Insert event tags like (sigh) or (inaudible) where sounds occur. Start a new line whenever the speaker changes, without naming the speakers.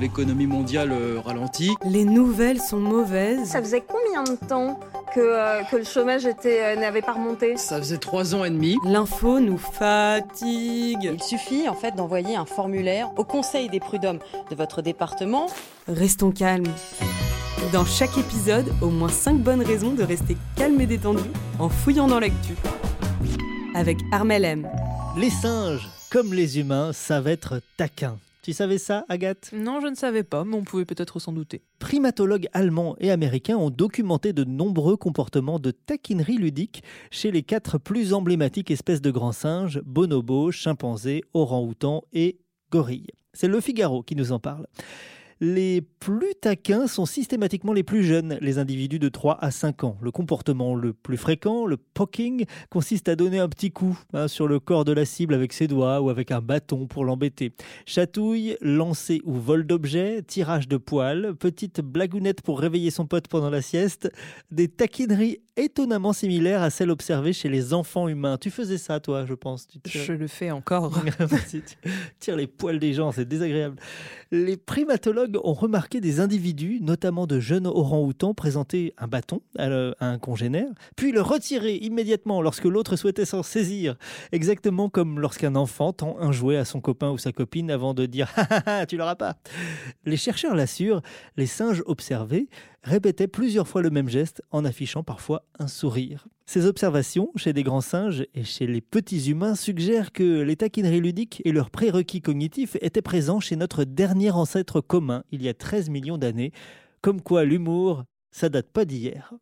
L'économie mondiale euh, ralentit.
Les nouvelles sont mauvaises.
Ça faisait combien de temps que, euh, que le chômage était, euh, n'avait pas remonté
Ça faisait trois ans et demi.
L'info nous fatigue.
Il suffit en fait d'envoyer un formulaire au conseil des prud'hommes de votre département.
Restons calmes. Dans chaque épisode, au moins 5 bonnes raisons de rester calme et détendu en fouillant dans l'actu. Avec Armel M.
Les singes, comme les humains, savent être taquins. Tu savais ça, Agathe?
Non, je ne savais pas, mais on pouvait peut-être s'en douter.
Primatologues allemands et américains ont documenté de nombreux comportements de taquinerie ludique chez les quatre plus emblématiques espèces de grands singes, bonobos, chimpanzés, orang-outans et gorilles. C'est Le Figaro qui nous en parle. Les plus taquins sont systématiquement les plus jeunes, les individus de 3 à 5 ans. Le comportement le plus fréquent, le poking, consiste à donner un petit coup hein, sur le corps de la cible avec ses doigts ou avec un bâton pour l'embêter. Chatouille, lancer ou vol d'objets, tirage de poils, petite blagounette pour réveiller son pote pendant la sieste, des taquineries étonnamment similaires à celles observées chez les enfants humains. Tu faisais ça, toi, je pense. Tu tires...
Je le fais encore. (laughs)
tu tires les poils des gens, c'est désagréable. Les primatologues ont remarqué des individus, notamment de jeunes orang-outans, présenter un bâton à, un congénère, puis le retirer immédiatement lorsque l'autre souhaitait s'en saisir, exactement comme lorsqu'un enfant tend un jouet à son copain ou sa copine avant de dire ah, ah, tu l'auras pas. Les chercheurs l'assurent, les singes observés répétaient plusieurs fois le même geste en affichant parfois un sourire. Ces observations chez des grands singes et chez les petits humains suggèrent que les taquineries ludiques et leurs prérequis cognitifs étaient présents chez notre dernier ancêtre commun il y a 13 millions d'années, comme quoi l'humour, ça date pas d'hier.